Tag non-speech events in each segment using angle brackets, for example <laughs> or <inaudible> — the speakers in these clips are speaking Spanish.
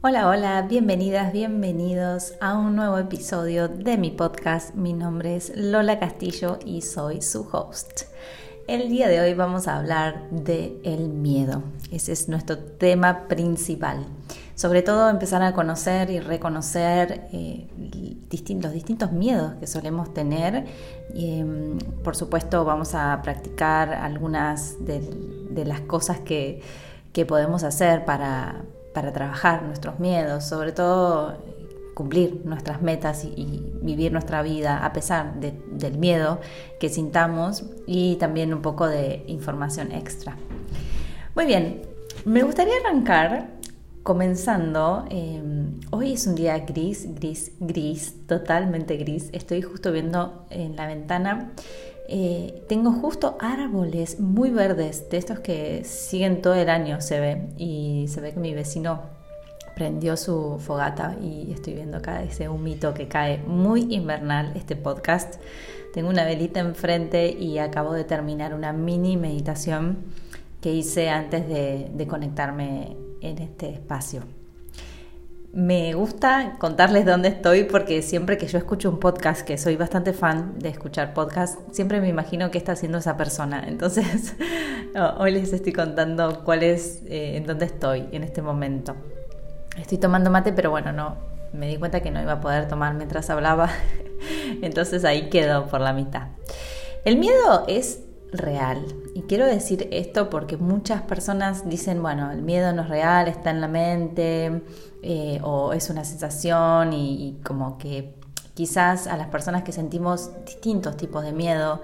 Hola, hola, bienvenidas, bienvenidos a un nuevo episodio de mi podcast. Mi nombre es Lola Castillo y soy su host. El día de hoy vamos a hablar de el miedo. Ese es nuestro tema principal. Sobre todo empezar a conocer y reconocer eh, los distintos miedos que solemos tener. Y, em, por supuesto vamos a practicar algunas de, las cosas que, que podemos hacer para, para trabajar nuestros miedos, sobre todo cumplir nuestras metas y, vivir nuestra vida a pesar del miedo que sintamos y también un poco de información extra. Muy bien, me gustaría arrancar comenzando. Eh, hoy es un día gris, gris, gris, totalmente gris. Estoy justo viendo en la ventana eh, tengo justo árboles muy verdes, de estos que siguen todo el año, se ve. Y se ve que mi vecino prendió su fogata y estoy viendo acá ese humito que cae muy invernal este podcast. Tengo una velita enfrente y acabo de terminar una mini meditación que hice antes de conectarme en este espacio. Me gusta contarles dónde estoy porque siempre que yo escucho un podcast, que soy bastante fan de escuchar podcasts, siempre me imagino qué está haciendo esa persona. <laughs> Entonces, <laughs> hoy les estoy contando cuál es, eh, en dónde estoy en este momento. Estoy tomando mate, pero bueno, no, me di cuenta que no iba a poder tomar mientras hablaba. <laughs> Entonces ahí quedó por la mitad. El miedo es real. Y quiero decir esto porque muchas personas dicen, bueno, el miedo no es real, está en la mente, eh, o es una sensación y, como que quizás a las personas que sentimos distintos tipos de miedo,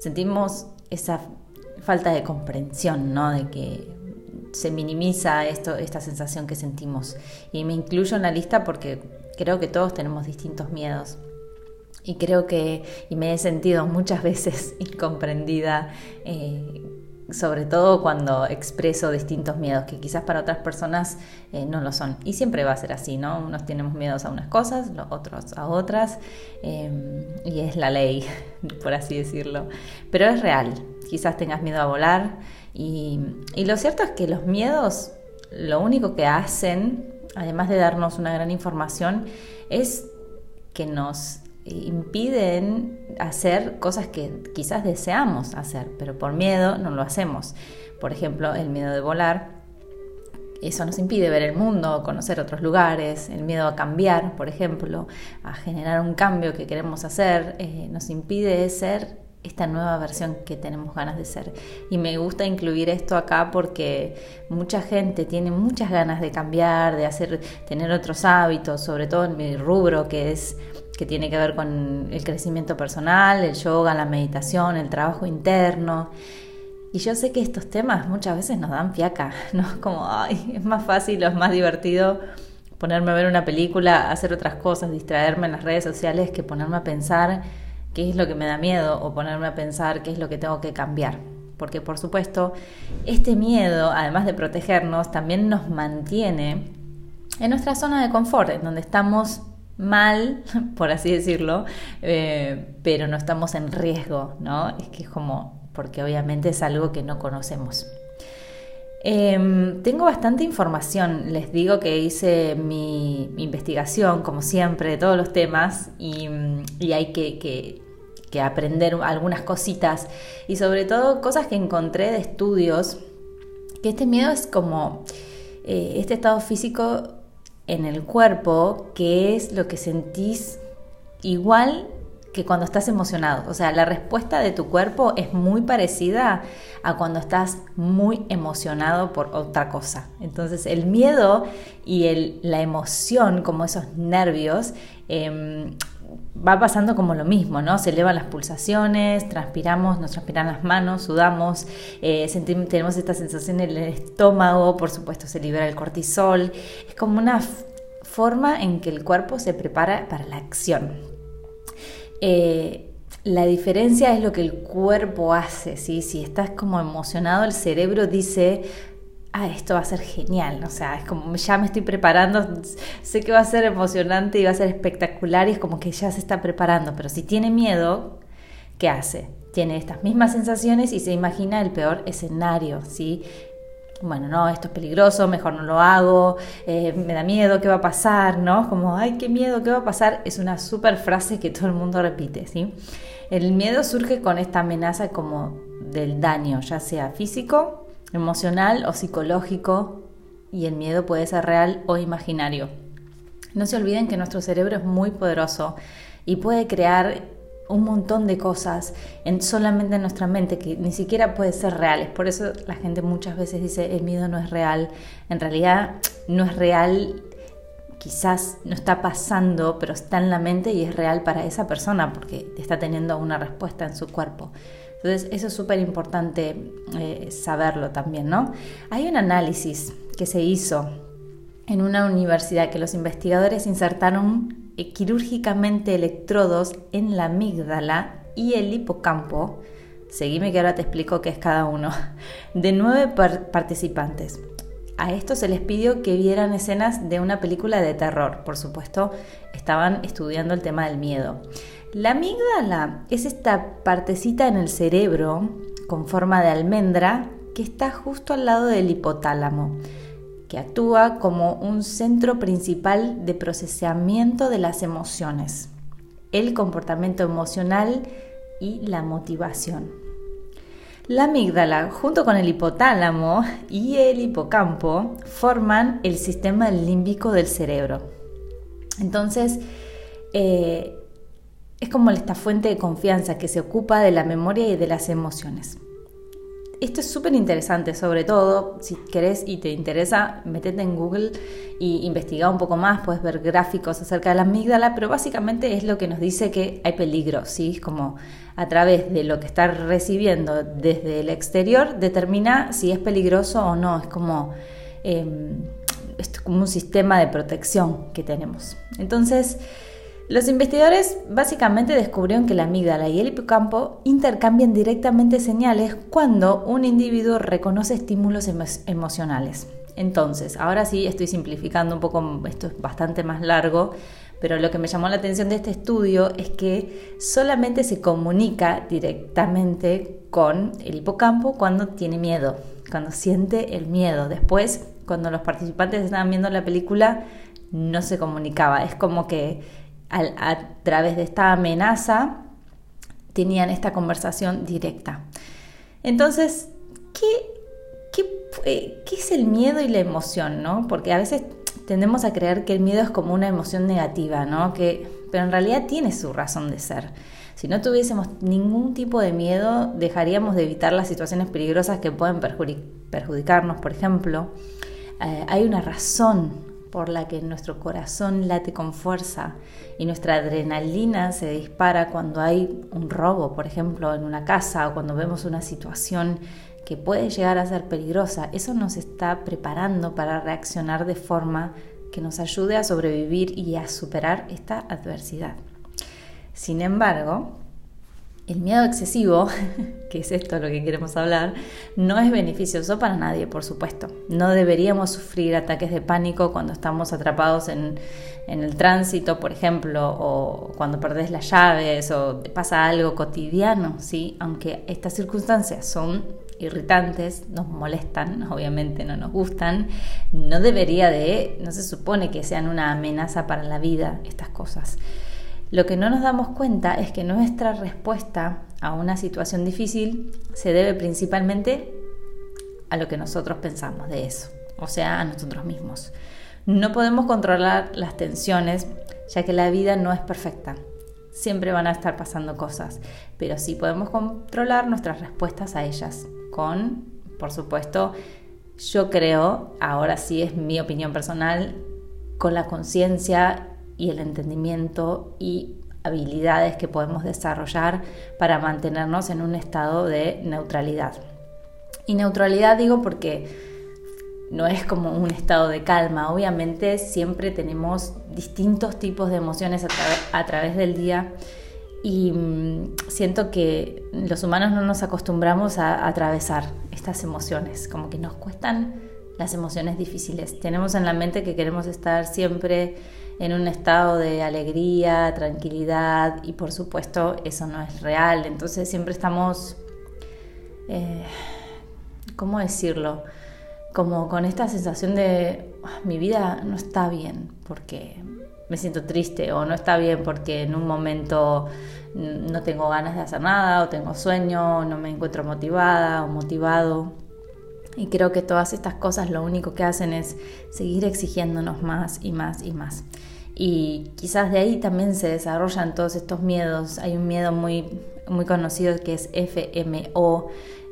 sentimos esa falta de comprensión, ¿no? De que se minimiza esto, esta sensación que sentimos. Y me incluyo en la lista porque creo que todos tenemos distintos miedos y creo que, y me he sentido muchas veces <laughs> incomprendida, eh, sobre todo cuando expreso distintos miedos que quizás para otras personas eh, no lo son. Y siempre va a ser así, ¿no? Unos tenemos miedos a unas cosas, los otros a otras, eh, y es la ley, <laughs> por así decirlo. Pero es real, quizás tengas miedo a volar, y, y lo cierto es que los miedos, lo único que hacen, además de darnos una gran información, es que nos impiden hacer cosas que quizás deseamos hacer, pero por miedo no lo hacemos. Por ejemplo, el miedo de volar, eso nos impide ver el mundo, conocer otros lugares, el miedo a cambiar, por ejemplo, a generar un cambio que queremos hacer, eh, nos impide ser esta nueva versión que tenemos ganas de ser. Y me gusta incluir esto acá porque mucha gente tiene muchas ganas de cambiar, de hacer, tener otros hábitos, sobre todo en mi rubro que es que tiene que ver con el crecimiento personal, el yoga, la meditación, el trabajo interno. Y yo sé que estos temas muchas veces nos dan fiaca, <laughs> ¿no? Como, ay, es más fácil o es más divertido ponerme a ver una película, hacer otras cosas, distraerme en las redes sociales que ponerme a pensar qué es lo que me da miedo o ponerme a pensar qué es lo que tengo que cambiar. Porque por supuesto, este miedo, además de protegernos, también nos mantiene en nuestra zona de confort, en donde estamos mal, <laughs> por así decirlo, eh, pero no estamos en riesgo, ¿no? Es que es como, porque obviamente es algo que no conocemos. Em, tengo bastante información, les digo que hice mi, investigación, como siempre, de todos los temas y, hay que, aprender algunas cositas y sobre todo cosas que encontré de estudios, que este miedo es como eh, este estado físico en el cuerpo que es lo que sentís igual que cuando estás emocionado. O sea, la respuesta de tu cuerpo es muy parecida a cuando estás muy emocionado por otra cosa. Entonces, el miedo y el, la emoción, como esos nervios, em, va pasando como lo mismo, ¿no? Se elevan las pulsaciones, transpiramos, nos transpiran las manos, sudamos, eh, sentimos, tenemos esta sensación en el estómago, por supuesto se libera el cortisol. Es como una forma en que el cuerpo se prepara para la acción. Eh, la diferencia es lo que el cuerpo hace, ¿sí? Si estás como emocionado, el cerebro dice, ah, esto va a ser genial, o sea, es como ya me estoy preparando, sé que va a ser emocionante y va a ser espectacular y es como que ya se está preparando, pero si tiene miedo, ¿qué hace? Tiene estas mismas sensaciones y se imagina el peor escenario, ¿sí? bueno, no, esto es peligroso, mejor no lo hago, eh, me da miedo, ¿qué va a pasar? ¿No? Como, ay, qué miedo, ¿qué va a pasar? Es una súper frase que todo el mundo repite, ¿sí? El miedo surge con esta amenaza como del daño, ya sea físico, emocional o psicológico, y el miedo puede ser real o imaginario. No se olviden que nuestro cerebro es muy poderoso y puede crear un montón de cosas en solamente en nuestra mente que ni siquiera puede ser reales. Por eso la gente muchas veces dice el miedo no es real. En realidad no es real, quizás no está pasando, pero está en la mente y es real para esa persona porque está teniendo una respuesta en su cuerpo. Entonces eso es súper importante eh, saberlo también, ¿no? Hay un análisis que se hizo en una universidad que los investigadores insertaron eh, quirúrgicamente electrodos en la amígdala y el hipocampo, seguime que ahora te explico qué es cada uno, <laughs> de nueve participantes. A estos se les pidió que vieran escenas de una película de terror, por supuesto, estaban estudiando el tema del miedo. La amígdala es esta partecita en el cerebro con forma de almendra que está justo al lado del hipotálamo que actúa como un centro principal de procesamiento de las emociones, el comportamiento emocional y la motivación. La amígdala, junto con el hipotálamo y el hipocampo, forman el sistema límbico del cerebro. Entonces, eh, es como esta fuente de confianza que se ocupa de la memoria y de las emociones. Esto es súper interesante, sobre todo si querés y te interesa, metete en Google y investiga un poco más, puedes ver gráficos acerca de la amígdala, pero básicamente es lo que nos dice que hay peligro, ¿sí? Como a través de lo que está recibiendo desde el exterior, determina si es peligroso o no, es como, em, es como un sistema de protección que tenemos. Entonces, los investigadores básicamente descubrieron que la amígdala y el hipocampo intercambian directamente señales cuando un individuo reconoce estímulos emocionales. Entonces, ahora sí estoy simplificando un poco, esto es bastante más largo, pero lo que me llamó la atención de este estudio es que solamente se comunica directamente con el hipocampo cuando tiene miedo, cuando siente el miedo. Después, cuando los participantes estaban viendo la película, no se comunicaba. Es como que a través de esta amenaza tenían esta conversación directa. Entonces, ¿qué, qué, qué es el miedo y la emoción? ¿no? Porque a veces tendemos a creer que el miedo es como una emoción negativa, ¿no? que, pero en realidad tiene su razón de ser. Si no tuviésemos ningún tipo de miedo, dejaríamos de evitar las situaciones peligrosas que pueden perjudicarnos, por ejemplo. Eh, hay una razón por la que nuestro corazón late con fuerza y nuestra adrenalina se dispara cuando hay un robo, por ejemplo, en una casa o cuando vemos una situación que puede llegar a ser peligrosa. Eso nos está preparando para reaccionar de forma que nos ayude a sobrevivir y a superar esta adversidad. Sin embargo, el miedo excesivo, <laughs> que es esto lo que queremos hablar, no es beneficioso para nadie, por supuesto. No deberíamos sufrir ataques de pánico cuando estamos atrapados en, el tránsito, por ejemplo, o cuando perdés las llaves o te pasa algo cotidiano, ¿sí? Aunque estas circunstancias son irritantes, nos molestan, obviamente no nos gustan, no debería de, no se supone que sean una amenaza para la vida estas cosas. Lo que no nos damos cuenta es que nuestra respuesta a una situación difícil se debe principalmente a lo que nosotros pensamos de eso, o sea, a nosotros mismos. No podemos controlar las tensiones, ya que la vida no es perfecta. Siempre van a estar pasando cosas, pero sí podemos controlar nuestras respuestas a ellas, con, por supuesto, yo creo, ahora sí es mi opinión personal, con la conciencia y el entendimiento y habilidades que podemos desarrollar para mantenernos en un estado de neutralidad. Y neutralidad digo porque no es como un estado de calma, obviamente siempre tenemos distintos tipos de emociones a, través del día y mm, siento que los humanos no nos acostumbramos a atravesar estas emociones, como que nos cuestan las emociones difíciles. Tenemos en la mente que queremos estar siempre en un estado de alegría, tranquilidad y por supuesto eso no es real. Entonces siempre estamos, eh, ¿cómo decirlo? como con esta sensación de ah, mi vida no está bien porque me siento triste o no está bien porque en un momento no tengo ganas de hacer nada o tengo sueño, o no me encuentro motivada o motivado. Y creo que todas estas cosas lo único que hacen es seguir exigiéndonos más y más y más. Y quizás de ahí también se desarrollan todos estos miedos. Hay un miedo muy, muy conocido que es FMO,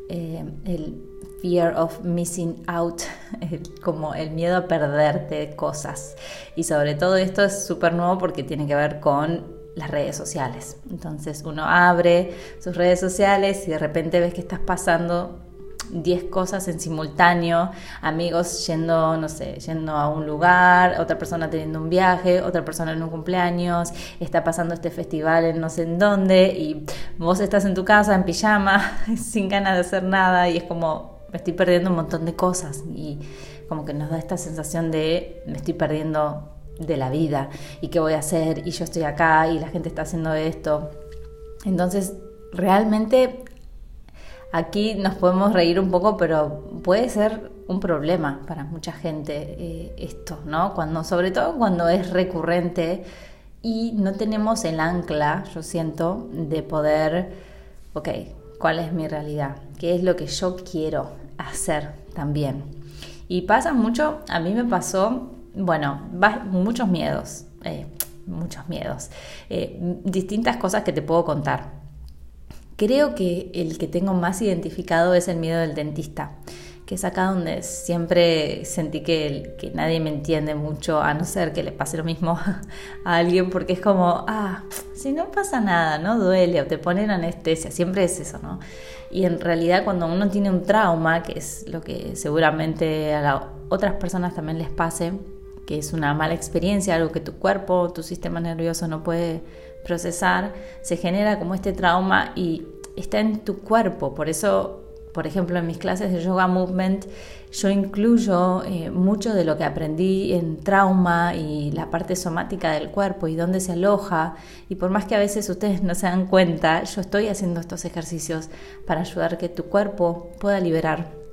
eh, el fear of missing out, <laughs> como el miedo a perderte cosas. Y sobre todo esto es súper nuevo porque tiene que ver con las redes sociales. Entonces uno abre sus redes sociales y de repente ves que estás pasando 10 cosas en simultáneo, amigos yendo, no sé, yendo a un lugar, otra persona teniendo un viaje, otra persona en un cumpleaños, está pasando este festival en no sé en dónde y vos estás en tu casa en pijama, <laughs> sin ganas de hacer nada y es como me estoy perdiendo un montón de cosas y como que nos da esta sensación de me estoy perdiendo de la vida y qué voy a hacer y yo estoy acá y la gente está haciendo esto. Entonces, realmente Aquí nos podemos reír un poco, pero puede ser un problema para mucha gente eh, esto, ¿no? Cuando, sobre todo cuando es recurrente y no tenemos el ancla, yo siento, de poder, ok, ¿cuál es mi realidad? ¿Qué es lo que yo quiero hacer también? Y pasa mucho, a mí me pasó, bueno, muchos miedos, eh, muchos miedos, eh, distintas cosas que te puedo contar. Creo que el que tengo más identificado es el miedo del dentista, que es acá donde siempre sentí que, nadie me entiende mucho, a no ser que le pase lo mismo <laughs> a alguien, porque es como, ah, si no pasa nada, no duele, o te ponen anestesia, siempre es eso, ¿no? Y en realidad cuando uno tiene un trauma, que es lo que seguramente a otras personas también les pase, que es una mala experiencia, algo que tu cuerpo, tu sistema nervioso no puede procesar, se genera como este trauma y está en tu cuerpo. Por eso, por ejemplo, en mis clases de yoga movement, yo incluyo eh, mucho de lo que aprendí en trauma y la parte somática del cuerpo y dónde se aloja. Y por más que a veces ustedes no se dan cuenta, yo estoy haciendo estos ejercicios para ayudar que tu cuerpo pueda liberar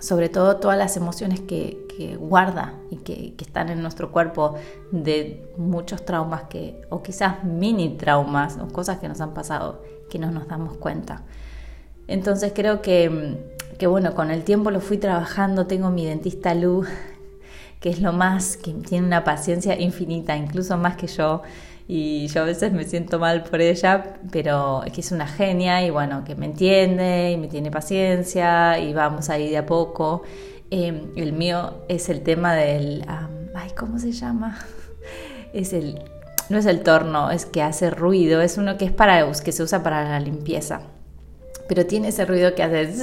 sobre todo todas las emociones que, guarda y que, están en nuestro cuerpo de muchos traumas que, o quizás mini traumas o cosas que nos han pasado que no nos damos cuenta. Entonces creo que, que bueno, con el tiempo lo fui trabajando, tengo mi dentista Lu, <laughs> que es lo más, que tiene una paciencia infinita, incluso más que yo y yo a veces me siento mal por ella, pero es que es una genia y bueno, que me entiende y me tiene paciencia y vamos ahí de a poco. Em, el mío es el tema del, ay, ¿cómo se llama? <laughs> Es el, no es el torno, es que hace ruido, es uno que es para, que se usa para la limpieza, pero tiene ese ruido que hace...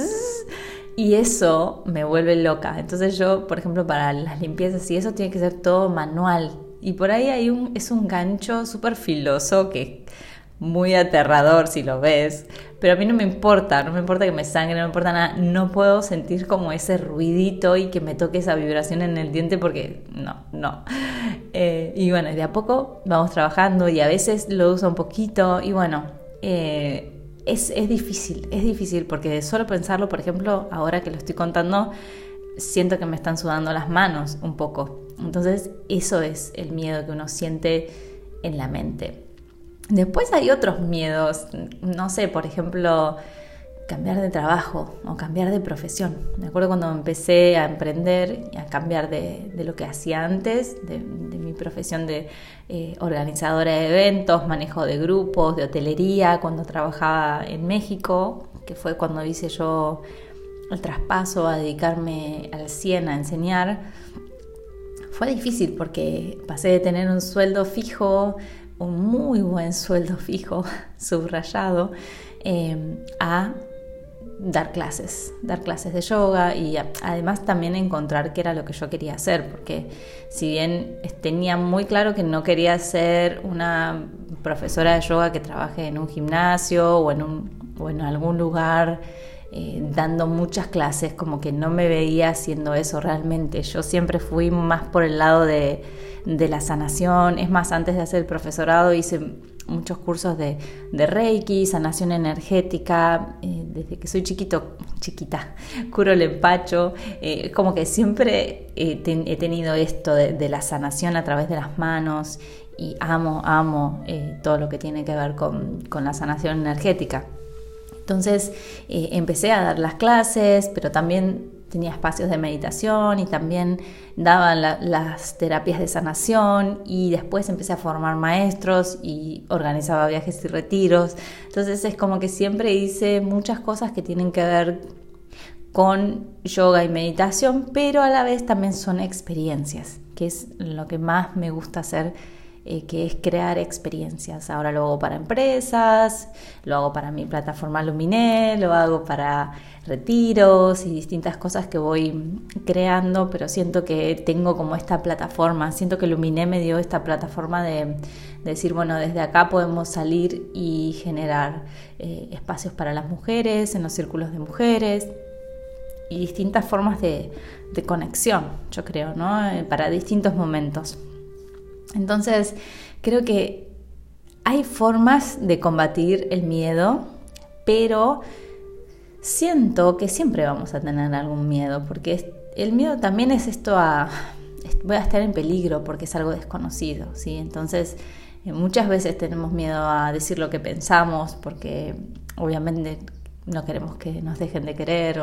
y eso me vuelve loca. Entonces yo, por ejemplo, para las limpiezas y eso tiene que ser todo manual, y por ahí hay un, es un gancho súper filoso que es muy aterrador si lo ves, pero a mí no me importa, no me importa que me sangre, no me importa nada, no puedo sentir como ese ruidito y que me toque esa vibración en el diente porque no, no. Eh, y bueno, de a poco vamos trabajando y a veces lo uso un poquito y bueno, eh, es, es difícil, es difícil porque solo pensarlo, por ejemplo, ahora que lo estoy contando, siento que me están sudando las manos un poco. Entonces eso es el miedo que uno siente en la mente. Después hay otros miedos, no sé, por ejemplo, cambiar de trabajo o cambiar de profesión. Me acuerdo cuando empecé a emprender y a cambiar de, lo que hacía antes, de, mi profesión de eh, organizadora de eventos, manejo de grupos, de hotelería, cuando trabajaba en México, que fue cuando hice yo el traspaso a dedicarme al 100 a enseñar, fue difícil porque pasé de tener un sueldo fijo, un muy buen sueldo fijo, <laughs> subrayado, em, a dar clases, dar clases de yoga y además también encontrar qué era lo que yo quería hacer, porque si bien tenía muy claro que no quería ser una profesora de yoga que trabaje en un gimnasio o en, un, o en algún lugar eh, dando muchas clases, como que no me veía haciendo eso realmente. Yo siempre fui más por el lado de, la sanación. Es más, antes de hacer el profesorado hice muchos cursos de, Reiki, sanación energética, eh, desde que soy chiquito, chiquita, <laughs> curo el empacho, eh, como que siempre he tenido esto de, la sanación a través de las manos y amo, amo todo lo que tiene que ver con la sanación energética. Entonces empecé a dar las clases, pero también tenía espacios de meditación y también daban las terapias de sanación y después empecé a formar maestros y organizaba viajes y retiros. Entonces es como que siempre hice muchas cosas que tienen que ver con yoga y meditación, pero a la vez también son experiencias, que es lo que más me gusta hacer eh, que es crear experiencias. Ahora lo hago para empresas, lo hago para mi plataforma Luminé, lo hago para retiros y distintas cosas que voy creando, pero siento que tengo como esta plataforma, siento que Luminé me dio esta plataforma de, decir, bueno, desde acá podemos salir y generar eh, espacios para las mujeres, en los círculos de mujeres y distintas formas de, de conexión, yo creo, ¿no? Eh, para distintos momentos. Entonces, creo que hay formas de combatir el miedo, pero siento que siempre vamos a tener algún miedo, porque el miedo también es esto a, voy a estar en peligro porque es algo desconocido, ¿sí? Entonces, eh, muchas veces tenemos miedo a decir lo que pensamos, porque obviamente no queremos que nos dejen de querer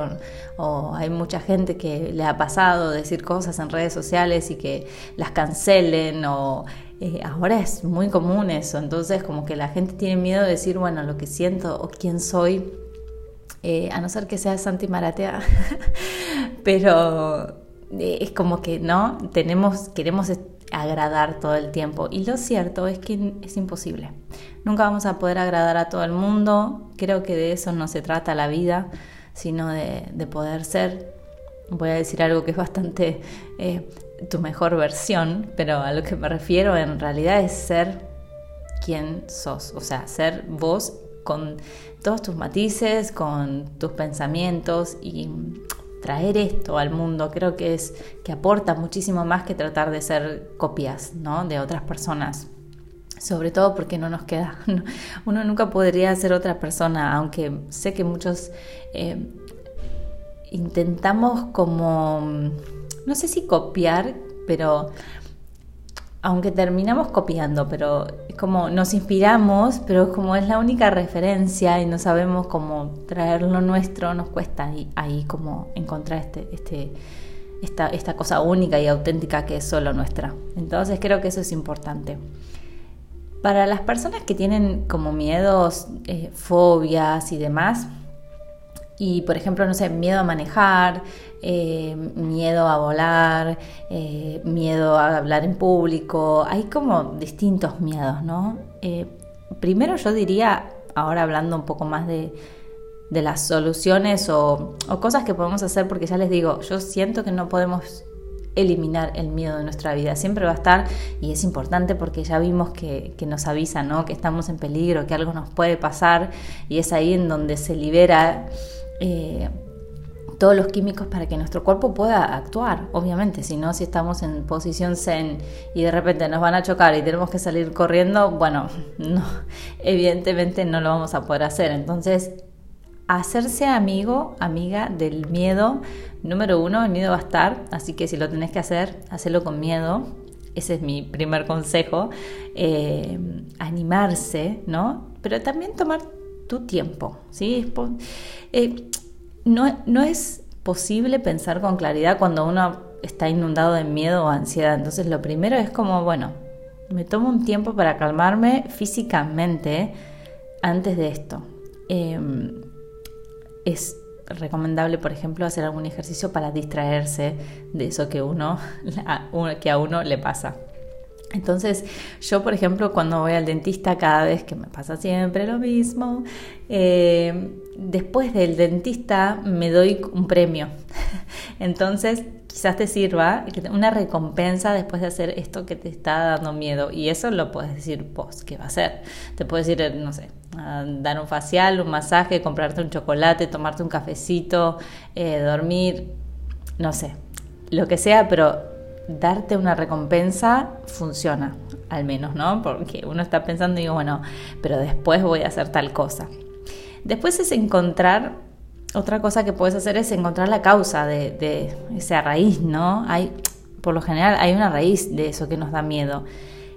o, hay mucha gente que le ha pasado decir cosas en redes sociales y que las cancelen o eh, ahora es muy común eso, entonces como que la gente tiene miedo de decir, bueno, lo que siento o quién soy, eh, a no ser que sea Santi Maratea, <laughs> pero eh, es como que no, tenemos, queremos agradar todo el tiempo. Y lo cierto es que es imposible. Nunca vamos a poder agradar a todo el mundo, creo que de eso no se trata la vida, sino de, poder ser, voy a decir algo que es bastante eh, tu mejor versión, pero a lo que me refiero en realidad es ser quien sos, o sea, ser vos con todos tus matices, con tus pensamientos y traer esto al mundo creo que es que aporta muchísimo más que tratar de ser copias ¿no? de otras personas sobre todo porque no nos queda, <laughs> uno nunca podría ser otra persona, aunque sé que muchos eh, intentamos como, no sé si copiar, pero aunque terminamos copiando, pero es como nos inspiramos, pero como es la única referencia y no sabemos cómo traer lo nuestro, nos cuesta ahí, ahí como encontrar este, este, esta, esta cosa única y auténtica que es solo nuestra. Entonces creo que eso es importante. Para las personas que tienen como miedos, eh, fobias y demás, y por ejemplo, no sé, miedo a manejar, eh, miedo a volar, eh, miedo a hablar en público, hay como distintos miedos, ¿no? primero yo diría, ahora hablando un poco más de, las soluciones o, o, cosas que podemos hacer, porque ya les digo, yo siento que no podemos eliminar el miedo de nuestra vida. Siempre va a estar y es importante porque ya vimos que, nos avisa, ¿no? que estamos en peligro, que algo nos puede pasar y es ahí en donde se libera eh, todos los químicos para que nuestro cuerpo pueda actuar, obviamente, si no, si estamos en posición zen y de repente nos van a chocar y tenemos que salir corriendo, bueno, <laughs> no, evidentemente no lo vamos a poder hacer. Entonces, hacerse amigo, amiga del miedo. Número uno, el miedo va a estar, así que si lo tenés que hacer, hacelo con miedo. Ese es mi primer consejo. Eh, animarse, ¿no? Pero también tomar tu tiempo, ¿sí? Eh, no, no es posible pensar con claridad cuando uno está inundado de miedo o ansiedad. Entonces lo primero es como, bueno, me tomo un tiempo para calmarme físicamente antes de esto. Em, es recomendable, por ejemplo, hacer algún ejercicio para distraerse de eso que, uno, <laughs> que a uno le pasa. Entonces, yo, por ejemplo, cuando voy al dentista, cada vez que me pasa siempre lo mismo, eh, después del dentista me doy un premio. <laughs> Entonces, quizás te sirva una recompensa después de hacer esto que te está dando miedo. Y eso lo puedes decir vos, ¿qué va a hacer? Te puedes ir, no sé, dar un facial, un masaje, comprarte un chocolate, tomarte un cafecito, eh, dormir, no sé, lo que sea, pero darte una recompensa funciona. al menos, ¿no? Porque uno está pensando y digo, bueno, pero después voy a hacer tal cosa. Después es encontrar, otra cosa que puedes hacer es encontrar la causa de, esa raíz, ¿no? Hay, por lo general hay una raíz de eso que nos da miedo.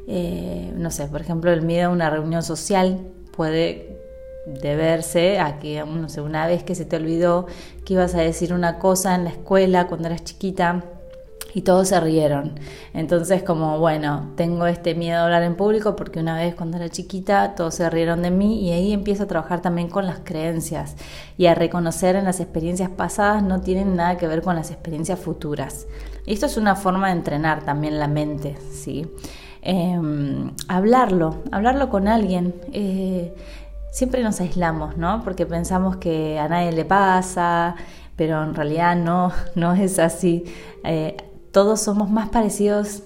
Eh, no sé, por ejemplo, el miedo a una reunión social puede deberse a que, no sé, una vez que se te olvidó que ibas a decir una cosa en la escuela cuando eras chiquita, y todos se rieron. Entonces como, bueno, tengo este miedo a hablar en público porque una vez cuando era chiquita todos se rieron de mí y ahí empiezo a trabajar también con las creencias y a reconocer en las experiencias pasadas no tienen nada que ver con las experiencias futuras. Esto es una forma de entrenar también la mente, ¿sí? Em, hablarlo, hablarlo con alguien. Eh, siempre nos aislamos, ¿no? Porque pensamos que a nadie le pasa, pero en realidad no, <laughs> no es así. Eh, todos somos más parecidos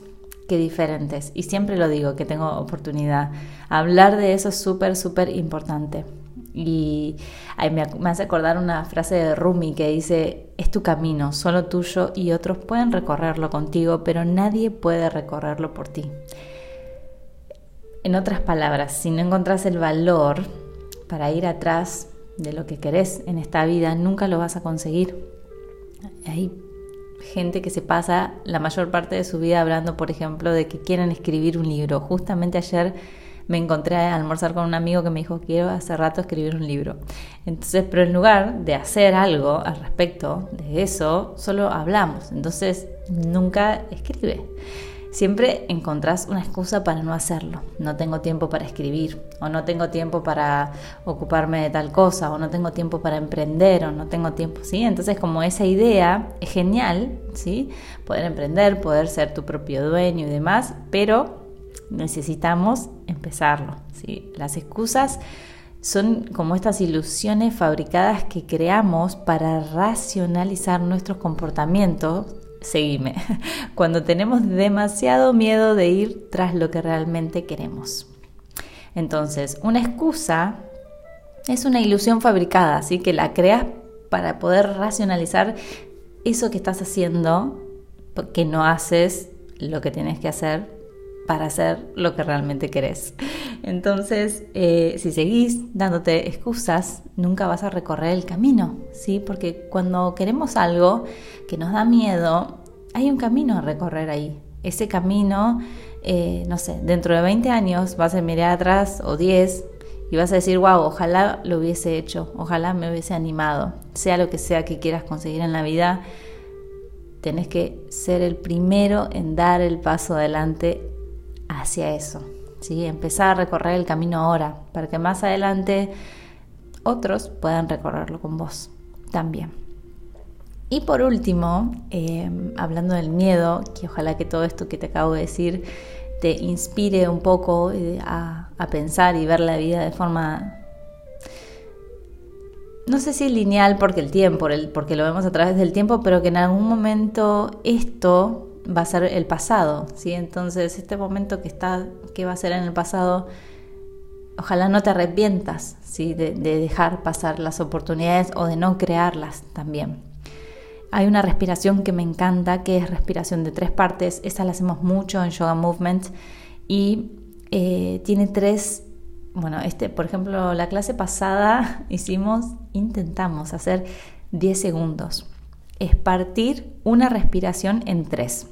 que diferentes. Y siempre lo digo, que tengo oportunidad. Hablar de eso es súper, súper importante. Y me, me hace acordar una frase de Rumi que dice, es tu camino, solo tuyo y otros pueden recorrerlo contigo, pero nadie puede recorrerlo por ti. En otras palabras, si no encontrás el valor para ir atrás de lo que querés en esta vida, nunca lo vas a conseguir. Hay gente que se pasa la mayor parte de su vida hablando, por ejemplo, de que quieren escribir un libro. Justamente ayer me encontré a almorzar con un amigo que me dijo, quiero hace rato escribir un libro. Entonces, pero en lugar de hacer algo al respecto de eso, solo hablamos. Entonces, nunca escribe siempre encontrás una excusa para no hacerlo. No tengo tiempo para escribir, o no tengo tiempo para ocuparme de tal cosa, o no tengo tiempo para emprender, o no tengo tiempo, ¿sí? Entonces, como esa idea es genial, ¿sí? Poder emprender, poder ser tu propio dueño y demás, pero necesitamos empezarlo, ¿sí? Las excusas son como estas ilusiones fabricadas que creamos para racionalizar nuestros comportamientos seguime, <laughs> cuando tenemos demasiado miedo de ir tras lo que realmente queremos. Entonces, una excusa es una ilusión fabricada, así que la creas para poder racionalizar eso que estás haciendo, que no haces lo que tienes que hacer para hacer lo que realmente querés. Entonces, eh, si seguís dándote excusas, nunca vas a recorrer el camino, ¿sí? Porque cuando queremos algo que nos da miedo, hay un camino a recorrer ahí. Ese camino, eh, no sé, dentro de 20 años vas a mirar atrás o 10 y vas a decir, wow, ojalá lo hubiese hecho, ojalá me hubiese animado. Sea lo que sea que quieras conseguir en la vida, tenés que ser el primero en dar el paso adelante hacia eso. ¿Sí? Empezar a recorrer el camino ahora, para que más adelante otros puedan recorrerlo con vos también. Y por último, em, hablando del miedo, que ojalá que todo esto que te acabo de decir te inspire un poco eh, a, pensar y ver la vida de forma no sé si lineal porque el tiempo, porque lo vemos a través del tiempo, pero que en algún momento esto va a ser el pasado, ¿sí? Entonces, este momento que está, que va a ser en el pasado, ojalá no te arrepientas, ¿sí? De, de dejar pasar las oportunidades o de no crearlas también. Hay una respiración que me encanta, que es respiración de tres partes. Esa la hacemos mucho en Yoga Movement y eh, tiene tres, bueno, este, por ejemplo, la clase pasada <laughs> hicimos, intentamos hacer 10 segundos. Es partir una respiración en tres.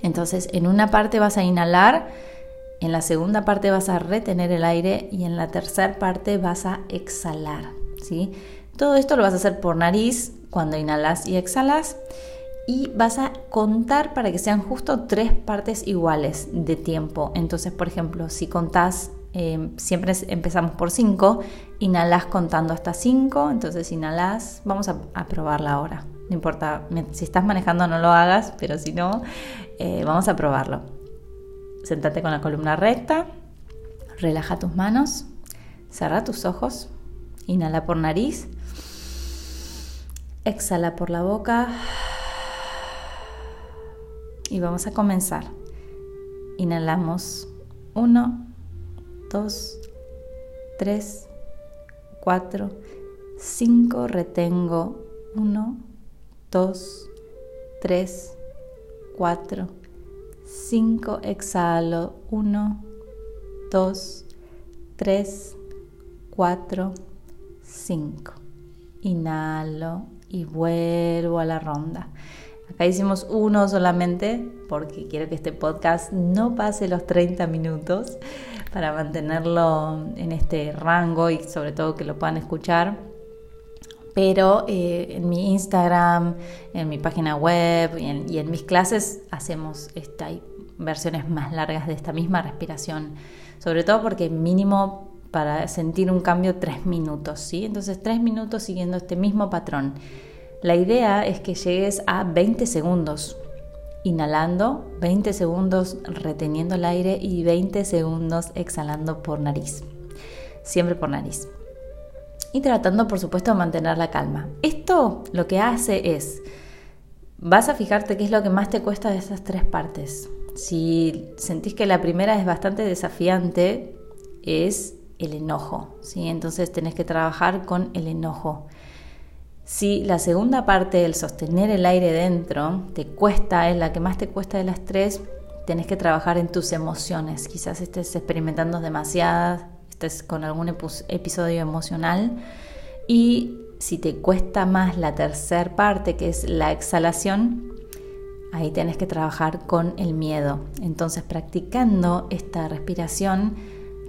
Entonces, en una parte vas a inhalar, en la segunda parte vas a retener el aire y en la tercera parte vas a exhalar, ¿sí? Todo esto lo vas a hacer por nariz cuando inhalas y exhalas y vas a contar para que sean justo tres partes iguales de tiempo. Entonces, por ejemplo, si contás, em, siempre empezamos por cinco, inhalas contando hasta cinco, entonces inhalas, vamos a, probarla ahora. No importa, si estás manejando no lo hagas, pero si no, eh, vamos a probarlo. Sentate con la columna recta, relaja tus manos, cerra tus ojos, inhala por nariz Exhala por la boca. Y vamos a comenzar. Inhalamos 1, 2, 3, 4, 5. Retengo 1, 2, 3, 4, 5, exhalo, 1, 2, 3, 4, 5. Inhalo y vuelvo a la ronda. Acá hicimos uno solamente porque quiero que este podcast no pase los 30 minutos para mantenerlo en este rango y sobre todo que lo puedan escuchar. Pero eh, en mi Instagram, en mi página web y en, y en mis clases hacemos esta, versiones más largas de esta misma respiración. Sobre todo porque mínimo para sentir un cambio tres minutos, ¿sí? Entonces tres minutos siguiendo este mismo patrón. La idea es que llegues a 20 segundos, inhalando, 20 segundos reteniendo el aire y 20 segundos exhalando por nariz. Siempre por nariz y tratando por supuesto de mantener la calma. Esto lo que hace es, vas a fijarte qué es lo que más te cuesta de esas tres partes. Si sentís que la primera es bastante desafiante, es el enojo, ¿sí? Entonces tenés que trabajar con el enojo. Si la segunda parte, el sostener el aire dentro, te cuesta, es la que más te cuesta de las tres, tenés que trabajar en tus emociones. Quizás estés experimentando demasiadas estés con algún episodio emocional. Y si te cuesta más la tercera parte, que es la exhalación, ahí tienes que trabajar con el miedo. Entonces, practicando esta respiración,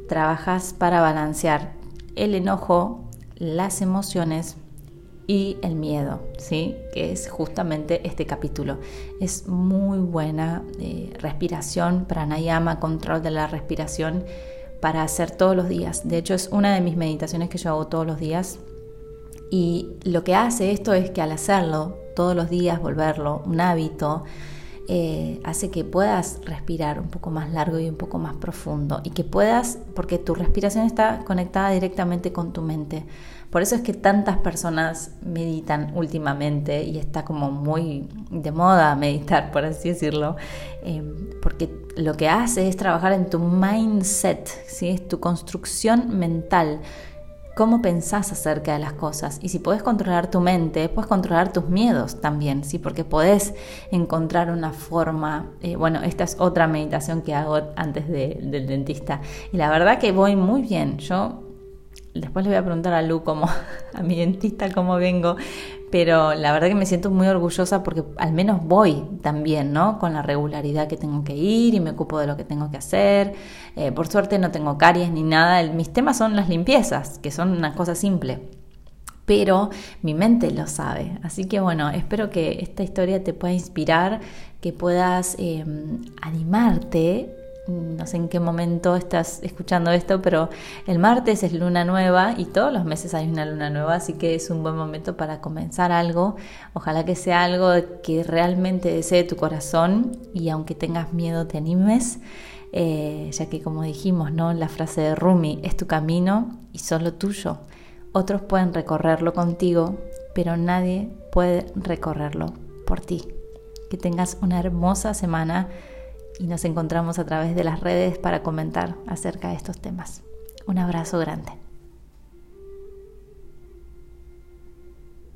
trabajas para balancear el enojo, las emociones y el miedo, ¿sí? que es justamente este capítulo. Es muy buena eh, respiración, pranayama, control de la respiración para hacer todos los días. De hecho, es una de mis meditaciones que yo hago todos los días. Y lo que hace esto es que al hacerlo todos los días, volverlo un hábito, eh, hace que puedas respirar un poco más largo y un poco más profundo. Y que puedas, porque tu respiración está conectada directamente con tu mente. Por eso es que tantas personas meditan últimamente y está como muy de moda meditar, por así decirlo, eh, porque lo que hace es trabajar en tu mindset, ¿sí? es tu construcción mental cómo pensás acerca de las cosas. Y si puedes controlar tu mente, puedes controlar tus miedos también, ¿sí? Porque podés encontrar una forma. Eh, bueno, esta es otra meditación que hago antes del dentista. Y la verdad que voy muy bien. Yo Después le voy a preguntar a Lu, como, <laughs> a mi dentista, cómo vengo, pero la verdad que me siento muy orgullosa porque al menos voy también, ¿no? Con la regularidad que tengo que ir y me ocupo de lo que tengo que hacer. Eh, por suerte no tengo caries ni nada. mis temas son las limpiezas, que son una cosa simple. Pero mi mente lo sabe. Así que bueno, espero que esta historia te pueda inspirar, que puedas eh, animarte no sé en qué momento estás escuchando esto, pero el martes es luna nueva y todos los meses hay una luna nueva, así que es un buen momento para comenzar algo. Ojalá que sea algo que realmente desee tu corazón y aunque tengas miedo te animes, eh, ya que como dijimos, ¿no? La frase de Rumi es tu camino y solo tuyo. Otros pueden recorrerlo contigo, pero nadie puede recorrerlo por ti. Que tengas una hermosa semana y nos encontramos a través de las redes para comentar acerca de estos temas. Un abrazo grande.